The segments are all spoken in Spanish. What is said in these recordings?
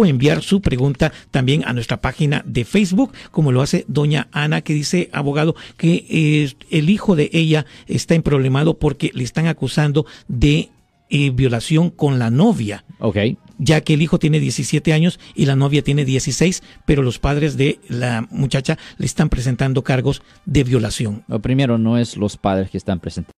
o enviar su pregunta también a nuestra página de Facebook, como lo hace doña Ana, que dice, abogado, que eh, el hijo de ella está en problemado porque le están acusando de eh, violación con la novia. Ok. Ya que el hijo tiene 17 años y la novia tiene 16, pero los padres de la muchacha le están presentando cargos de violación. Lo primero no es los padres que están presentando,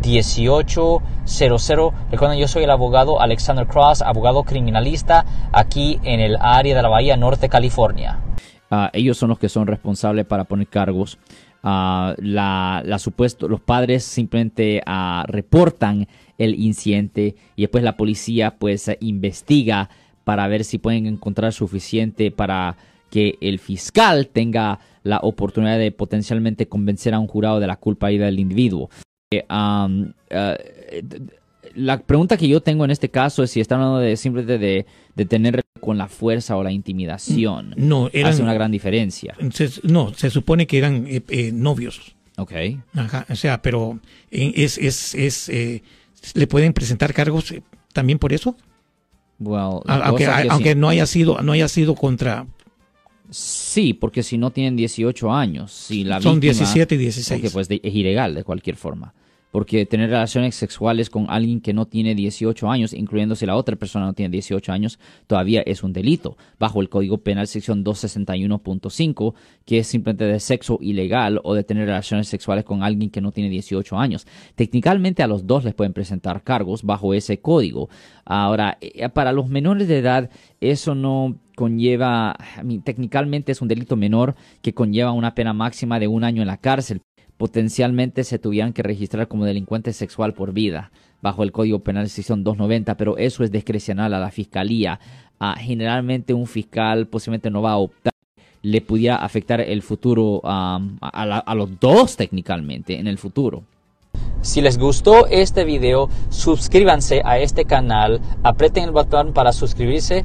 1-800-530-1800. Recuerden, yo soy el abogado Alexander Cross, abogado criminalista aquí en el área de la Bahía Norte, California. Uh, ellos son los que son responsables para poner cargos. Supuesto, los padres simplemente uh, reportan el incidente y después la policía pues investiga para ver si pueden encontrar suficiente para que el fiscal tenga la oportunidad de potencialmente convencer a un jurado de la culpa del individuo. Eh, um, uh, la pregunta que yo tengo en este caso es si están hablando de simplemente de, de tener con la fuerza o la intimidación. No, eran, hace una gran diferencia. Se, no, se supone que eran eh, eh, novios. Ok. Ajá, o sea, pero es, es, es eh, le pueden presentar cargos también por eso. Well, aunque, aunque no haya sido no haya sido contra Sí, porque si no tienen 18 años, si la son víctima, 17 y 16. Porque pues de, es ilegal de cualquier forma. Porque tener relaciones sexuales con alguien que no tiene 18 años, incluyendo si la otra persona no tiene 18 años, todavía es un delito. Bajo el Código Penal sección 261.5, que es simplemente de sexo ilegal o de tener relaciones sexuales con alguien que no tiene 18 años. Técnicamente a los dos les pueden presentar cargos bajo ese código. Ahora, para los menores de edad, eso no conlleva, técnicamente es un delito menor que conlleva una pena máxima de un año en la cárcel. Potencialmente se tuvieran que registrar como delincuente sexual por vida bajo el Código Penal sección 290, pero eso es discrecional a la fiscalía. Uh, generalmente un fiscal posiblemente no va a optar le pudiera afectar el futuro a, a los dos técnicamente en el futuro. Si les gustó este video, suscríbanse a este canal, aprieten el botón para suscribirse